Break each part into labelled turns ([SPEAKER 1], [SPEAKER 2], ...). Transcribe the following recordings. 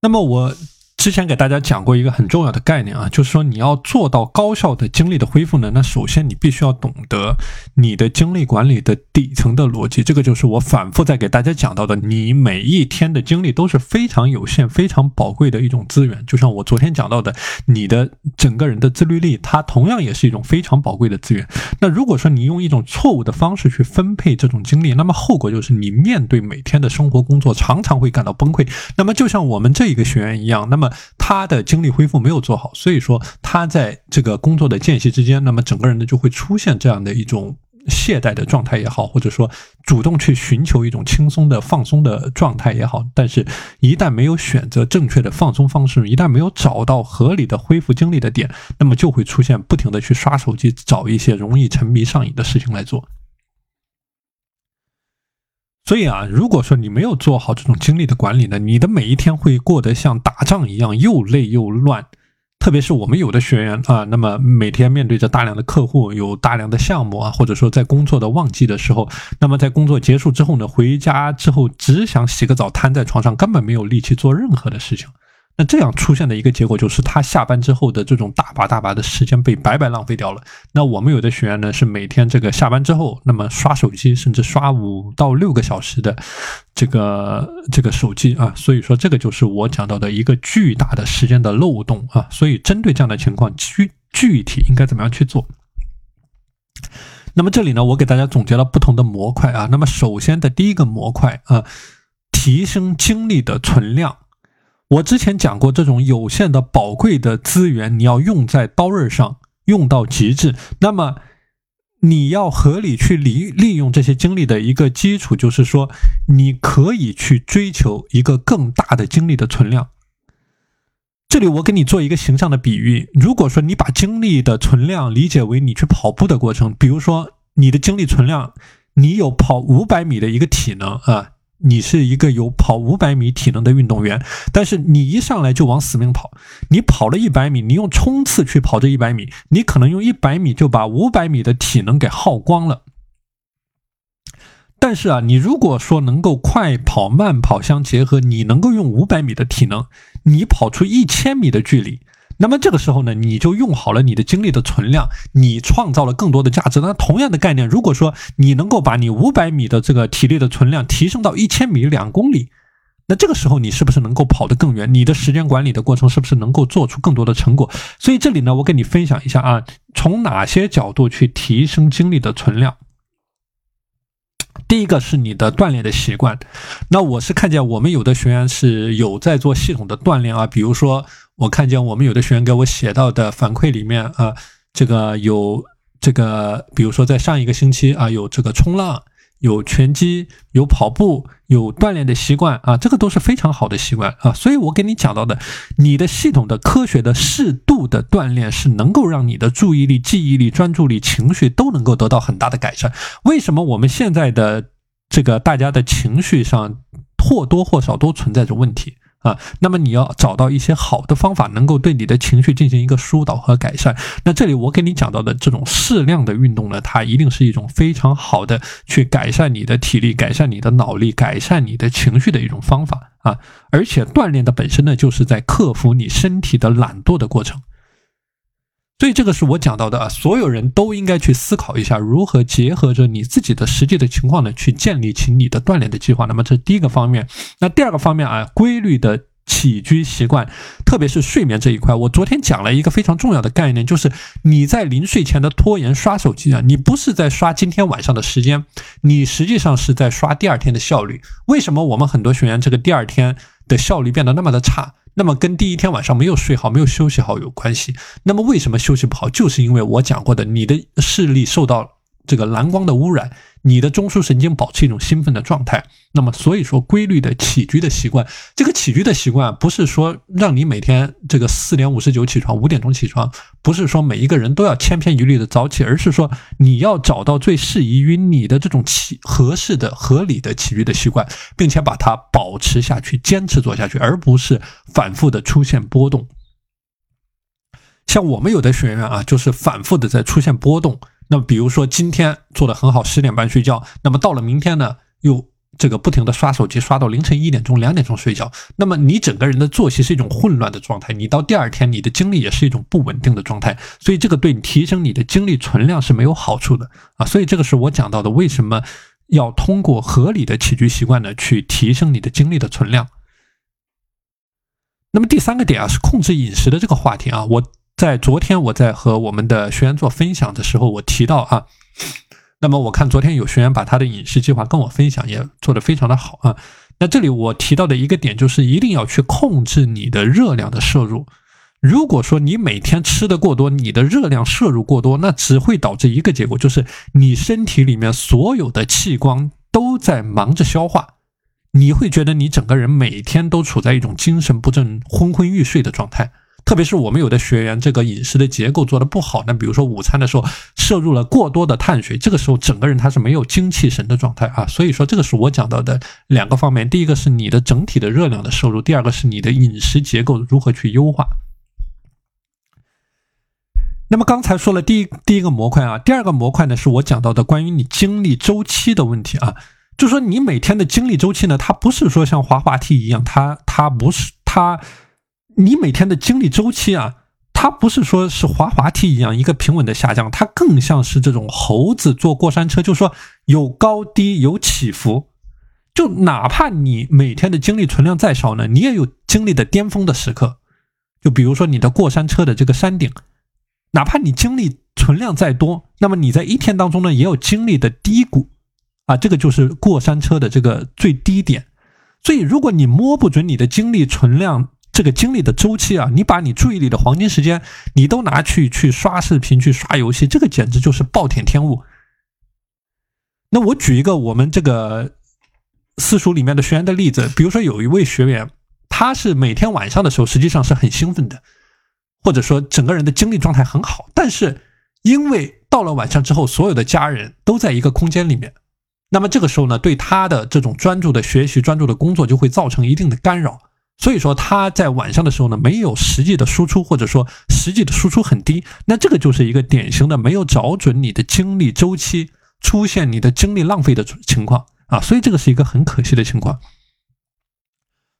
[SPEAKER 1] 那么我。之前给大家讲过一个很重要的概念啊，就是说你要做到高效的精力的恢复呢，那首先你必须要懂得你的精力管理的底层的逻辑。这个就是我反复在给大家讲到的，你每一天的精力都是非常有限、非常宝贵的一种资源。就像我昨天讲到的，你的整个人的自律力，它同样也是一种非常宝贵的资源。那如果说你用一种错误的方式去分配这种精力，那么后果就是你面对每天的生活工作，常常会感到崩溃。那么就像我们这一个学员一样，那么。他的精力恢复没有做好，所以说他在这个工作的间隙之间，那么整个人呢就会出现这样的一种懈怠的状态也好，或者说主动去寻求一种轻松的放松的状态也好。但是，一旦没有选择正确的放松方式，一旦没有找到合理的恢复精力的点，那么就会出现不停的去刷手机，找一些容易沉迷上瘾的事情来做。所以啊，如果说你没有做好这种精力的管理呢，你的每一天会过得像打仗一样又累又乱。特别是我们有的学员啊，那么每天面对着大量的客户，有大量的项目啊，或者说在工作的旺季的时候，那么在工作结束之后呢，回家之后只想洗个澡，瘫在床上，根本没有力气做任何的事情。那这样出现的一个结果就是，他下班之后的这种大把大把的时间被白白浪费掉了。那我们有的学员呢，是每天这个下班之后，那么刷手机，甚至刷五到六个小时的这个这个手机啊。所以说，这个就是我讲到的一个巨大的时间的漏洞啊。所以，针对这样的情况，具具体应该怎么样去做？那么这里呢，我给大家总结了不同的模块啊。那么首先的第一个模块啊，提升精力的存量。我之前讲过，这种有限的宝贵的资源，你要用在刀刃上，用到极致。那么，你要合理去利利用这些精力的一个基础，就是说，你可以去追求一个更大的精力的存量。这里我给你做一个形象的比喻：如果说你把精力的存量理解为你去跑步的过程，比如说你的精力存量，你有跑五百米的一个体能啊。你是一个有跑五百米体能的运动员，但是你一上来就往死命跑，你跑了一百米，你用冲刺去跑这一百米，你可能用一百米就把五百米的体能给耗光了。但是啊，你如果说能够快跑慢跑相结合，你能够用五百米的体能，你跑出一千米的距离。那么这个时候呢，你就用好了你的精力的存量，你创造了更多的价值。那同样的概念，如果说你能够把你五百米的这个体力的存量提升到一千米两公里，那这个时候你是不是能够跑得更远？你的时间管理的过程是不是能够做出更多的成果？所以这里呢，我跟你分享一下啊，从哪些角度去提升精力的存量？第一个是你的锻炼的习惯。那我是看见我们有的学员是有在做系统的锻炼啊，比如说。我看见我们有的学员给我写到的反馈里面啊，这个有这个，比如说在上一个星期啊，有这个冲浪，有拳击，有跑步，有锻炼的习惯啊，这个都是非常好的习惯啊。所以我给你讲到的，你的系统的、科学的、适度的锻炼是能够让你的注意力、记忆力、专注力、情绪都能够得到很大的改善。为什么我们现在的这个大家的情绪上或多或少都存在着问题？啊，那么你要找到一些好的方法，能够对你的情绪进行一个疏导和改善。那这里我给你讲到的这种适量的运动呢，它一定是一种非常好的去改善你的体力、改善你的脑力、改善你的情绪的一种方法啊。而且锻炼的本身呢，就是在克服你身体的懒惰的过程。所以这个是我讲到的啊，所有人都应该去思考一下，如何结合着你自己的实际的情况呢，去建立起你的锻炼的计划。那么这是第一个方面。那第二个方面啊，规律的起居习惯，特别是睡眠这一块。我昨天讲了一个非常重要的概念，就是你在临睡前的拖延刷手机啊，你不是在刷今天晚上的时间，你实际上是在刷第二天的效率。为什么我们很多学员这个第二天的效率变得那么的差？那么跟第一天晚上没有睡好、没有休息好有关系。那么为什么休息不好？就是因为我讲过的，你的视力受到。这个蓝光的污染，你的中枢神经保持一种兴奋的状态。那么，所以说规律的起居的习惯，这个起居的习惯不是说让你每天这个四点五十九起床，五点钟起床，不是说每一个人都要千篇一律的早起，而是说你要找到最适宜于你的这种起合适的、合理的起居的习惯，并且把它保持下去，坚持做下去，而不是反复的出现波动。像我们有的学员啊，就是反复的在出现波动。那么，比如说今天做的很好，十点半睡觉，那么到了明天呢，又这个不停的刷手机，刷到凌晨一点钟、两点钟睡觉，那么你整个人的作息是一种混乱的状态，你到第二天你的精力也是一种不稳定的状态，所以这个对你提升你的精力存量是没有好处的啊。所以这个是我讲到的，为什么要通过合理的起居习惯呢，去提升你的精力的存量。那么第三个点啊，是控制饮食的这个话题啊，我在昨天我在和我们的学员做分享的时候，我提到啊。那么我看昨天有学员把他的饮食计划跟我分享，也做得非常的好啊。那这里我提到的一个点就是，一定要去控制你的热量的摄入。如果说你每天吃的过多，你的热量摄入过多，那只会导致一个结果，就是你身体里面所有的器官都在忙着消化，你会觉得你整个人每天都处在一种精神不振、昏昏欲睡的状态。特别是我们有的学员，这个饮食的结构做的不好，那比如说午餐的时候摄入了过多的碳水，这个时候整个人他是没有精气神的状态啊。所以说，这个是我讲到的两个方面：第一个是你的整体的热量的摄入，第二个是你的饮食结构如何去优化。那么刚才说了第一第一个模块啊，第二个模块呢是我讲到的关于你精力周期的问题啊，就说你每天的精力周期呢，它不是说像滑滑梯一样，它它不是它。你每天的精力周期啊，它不是说是滑滑梯一样一个平稳的下降，它更像是这种猴子坐过山车，就是说有高低有起伏。就哪怕你每天的精力存量再少呢，你也有精力的巅峰的时刻。就比如说你的过山车的这个山顶，哪怕你精力存量再多，那么你在一天当中呢也有精力的低谷啊，这个就是过山车的这个最低点。所以如果你摸不准你的精力存量，这个精力的周期啊，你把你注意力的黄金时间，你都拿去去刷视频、去刷游戏，这个简直就是暴殄天物。那我举一个我们这个私塾里面的学员的例子，比如说有一位学员，他是每天晚上的时候实际上是很兴奋的，或者说整个人的精力状态很好，但是因为到了晚上之后，所有的家人都在一个空间里面，那么这个时候呢，对他的这种专注的学习、专注的工作就会造成一定的干扰。所以说他在晚上的时候呢，没有实际的输出，或者说实际的输出很低，那这个就是一个典型的没有找准你的精力周期，出现你的精力浪费的情况啊，所以这个是一个很可惜的情况。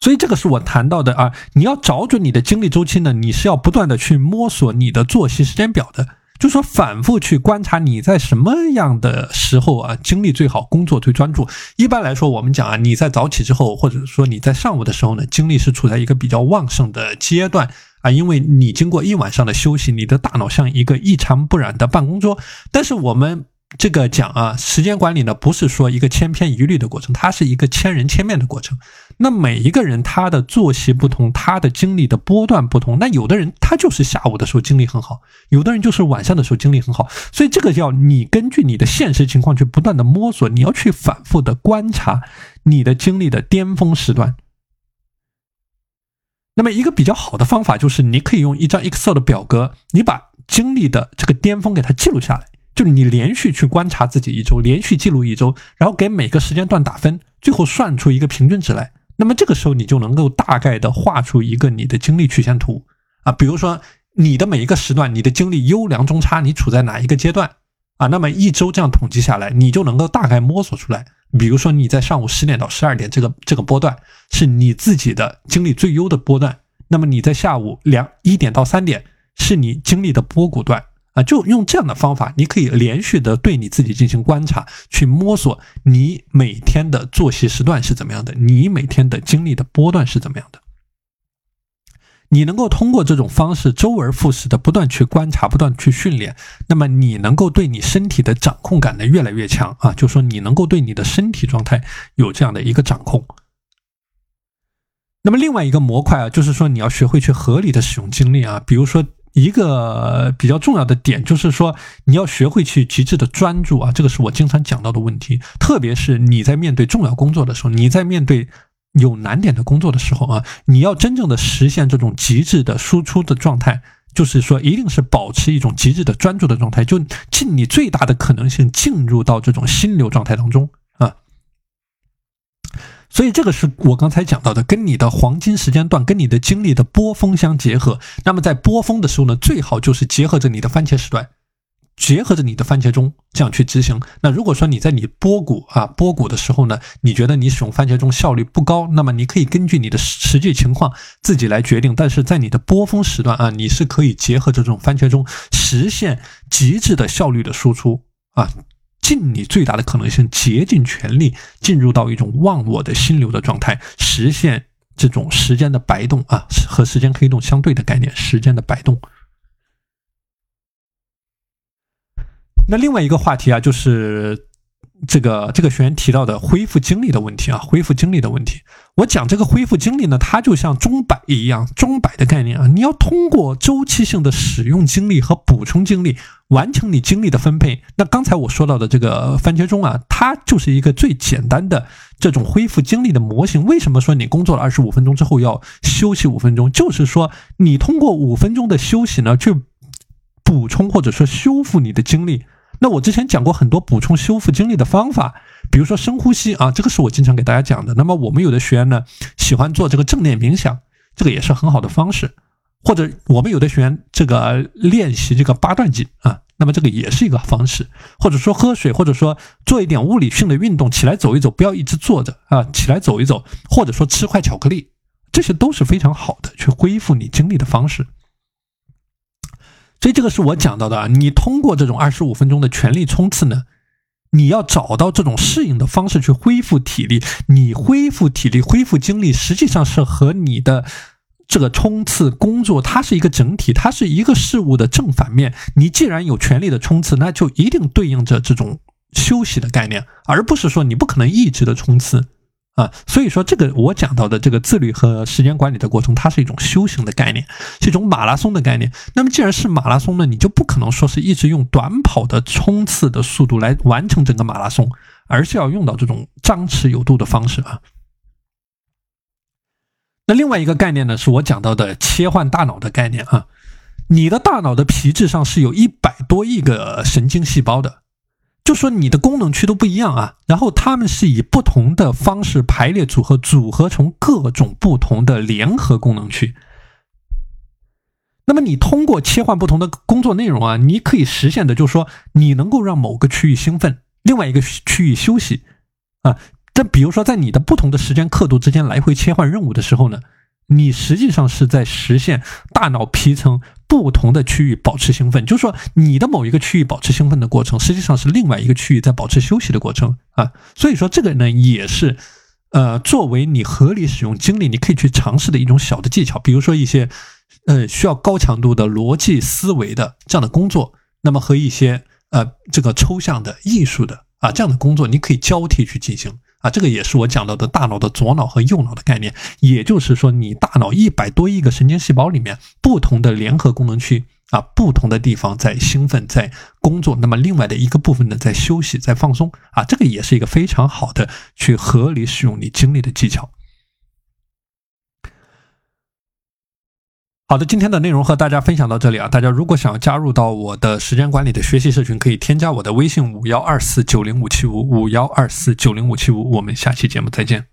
[SPEAKER 1] 所以这个是我谈到的啊，你要找准你的精力周期呢，你是要不断的去摸索你的作息时间表的。就说反复去观察你在什么样的时候啊精力最好，工作最专注。一般来说，我们讲啊，你在早起之后，或者说你在上午的时候呢，精力是处在一个比较旺盛的阶段啊，因为你经过一晚上的休息，你的大脑像一个一尘不染的办公桌。但是我们。这个讲啊，时间管理呢，不是说一个千篇一律的过程，它是一个千人千面的过程。那每一个人他的作息不同，他的精力的波段不同。那有的人他就是下午的时候精力很好，有的人就是晚上的时候精力很好。所以这个叫你根据你的现实情况去不断的摸索，你要去反复的观察你的精力的巅峰时段。那么一个比较好的方法就是，你可以用一张 Excel 的表格，你把精力的这个巅峰给它记录下来。就你连续去观察自己一周，连续记录一周，然后给每个时间段打分，最后算出一个平均值来。那么这个时候你就能够大概的画出一个你的精力曲线图啊。比如说你的每一个时段，你的精力优良中差，你处在哪一个阶段啊？那么一周这样统计下来，你就能够大概摸索出来。比如说你在上午十点到十二点这个这个波段是你自己的精力最优的波段，那么你在下午两一点到三点是你精力的波谷段。啊，就用这样的方法，你可以连续的对你自己进行观察，去摸索你每天的作息时段是怎么样的，你每天的精力的波段是怎么样的。你能够通过这种方式周而复始的不断去观察，不断去训练，那么你能够对你身体的掌控感呢越来越强啊，就说你能够对你的身体状态有这样的一个掌控。那么另外一个模块啊，就是说你要学会去合理的使用精力啊，比如说。一个比较重要的点就是说，你要学会去极致的专注啊，这个是我经常讲到的问题。特别是你在面对重要工作的时候，你在面对有难点的工作的时候啊，你要真正的实现这种极致的输出的状态，就是说，一定是保持一种极致的专注的状态，就尽你最大的可能性进入到这种心流状态当中。所以这个是我刚才讲到的，跟你的黄金时间段、跟你的精力的波峰相结合。那么在波峰的时候呢，最好就是结合着你的番茄时段，结合着你的番茄钟这样去执行。那如果说你在你波谷啊波谷的时候呢，你觉得你使用番茄钟效率不高，那么你可以根据你的实际情况自己来决定。但是在你的波峰时段啊，你是可以结合着这种番茄钟实现极致的效率的输出啊，尽你最大的可能性，竭尽全力进入到一种忘我的心流的状态，实现这种时间的摆动啊，和时间黑洞相对的概念，时间的摆动。那另外一个话题啊，就是这个这个学员提到的恢复精力的问题啊，恢复精力的问题。我讲这个恢复精力呢，它就像钟摆一样，钟摆的概念啊，你要通过周期性的使用精力和补充精力，完成你精力的分配。那刚才我说到的这个番茄钟啊，它就是一个最简单的这种恢复精力的模型。为什么说你工作了二十五分钟之后要休息五分钟？就是说你通过五分钟的休息呢，去补充或者说修复你的精力。那我之前讲过很多补充修复精力的方法，比如说深呼吸啊，这个是我经常给大家讲的。那么我们有的学员呢喜欢做这个正念冥想，这个也是很好的方式。或者我们有的学员这个练习这个八段锦啊，那么这个也是一个方式。或者说喝水，或者说做一点物理性的运动，起来走一走，不要一直坐着啊，起来走一走，或者说吃块巧克力，这些都是非常好的去恢复你精力的方式。所以这个是我讲到的啊，你通过这种二十五分钟的全力冲刺呢，你要找到这种适应的方式去恢复体力。你恢复体力、恢复精力，实际上是和你的这个冲刺工作，它是一个整体，它是一个事物的正反面。你既然有全力的冲刺，那就一定对应着这种休息的概念，而不是说你不可能一直的冲刺。啊，所以说这个我讲到的这个自律和时间管理的过程，它是一种修行的概念，是一种马拉松的概念。那么既然是马拉松呢，你就不可能说是一直用短跑的冲刺的速度来完成整个马拉松，而是要用到这种张弛有度的方式啊。那另外一个概念呢，是我讲到的切换大脑的概念啊。你的大脑的皮质上是有一百多亿个神经细胞的。就说你的功能区都不一样啊，然后他们是以不同的方式排列组合，组合成各种不同的联合功能区。那么你通过切换不同的工作内容啊，你可以实现的就是说，你能够让某个区域兴奋，另外一个区域休息啊。这比如说在你的不同的时间刻度之间来回切换任务的时候呢。你实际上是在实现大脑皮层不同的区域保持兴奋，就是说你的某一个区域保持兴奋的过程，实际上是另外一个区域在保持休息的过程啊。所以说这个呢，也是呃作为你合理使用精力，你可以去尝试的一种小的技巧。比如说一些呃需要高强度的逻辑思维的这样的工作，那么和一些呃这个抽象的艺术的啊这样的工作，你可以交替去进行。啊，这个也是我讲到的大脑的左脑和右脑的概念，也就是说，你大脑一百多亿个神经细胞里面，不同的联合功能区啊，不同的地方在兴奋，在工作，那么另外的一个部分呢，在休息，在放松啊，这个也是一个非常好的去合理使用你精力的技巧。好的，今天的内容和大家分享到这里啊！大家如果想要加入到我的时间管理的学习社群，可以添加我的微信五幺二四九零五七五五幺二四九零五七五。我们下期节目再见。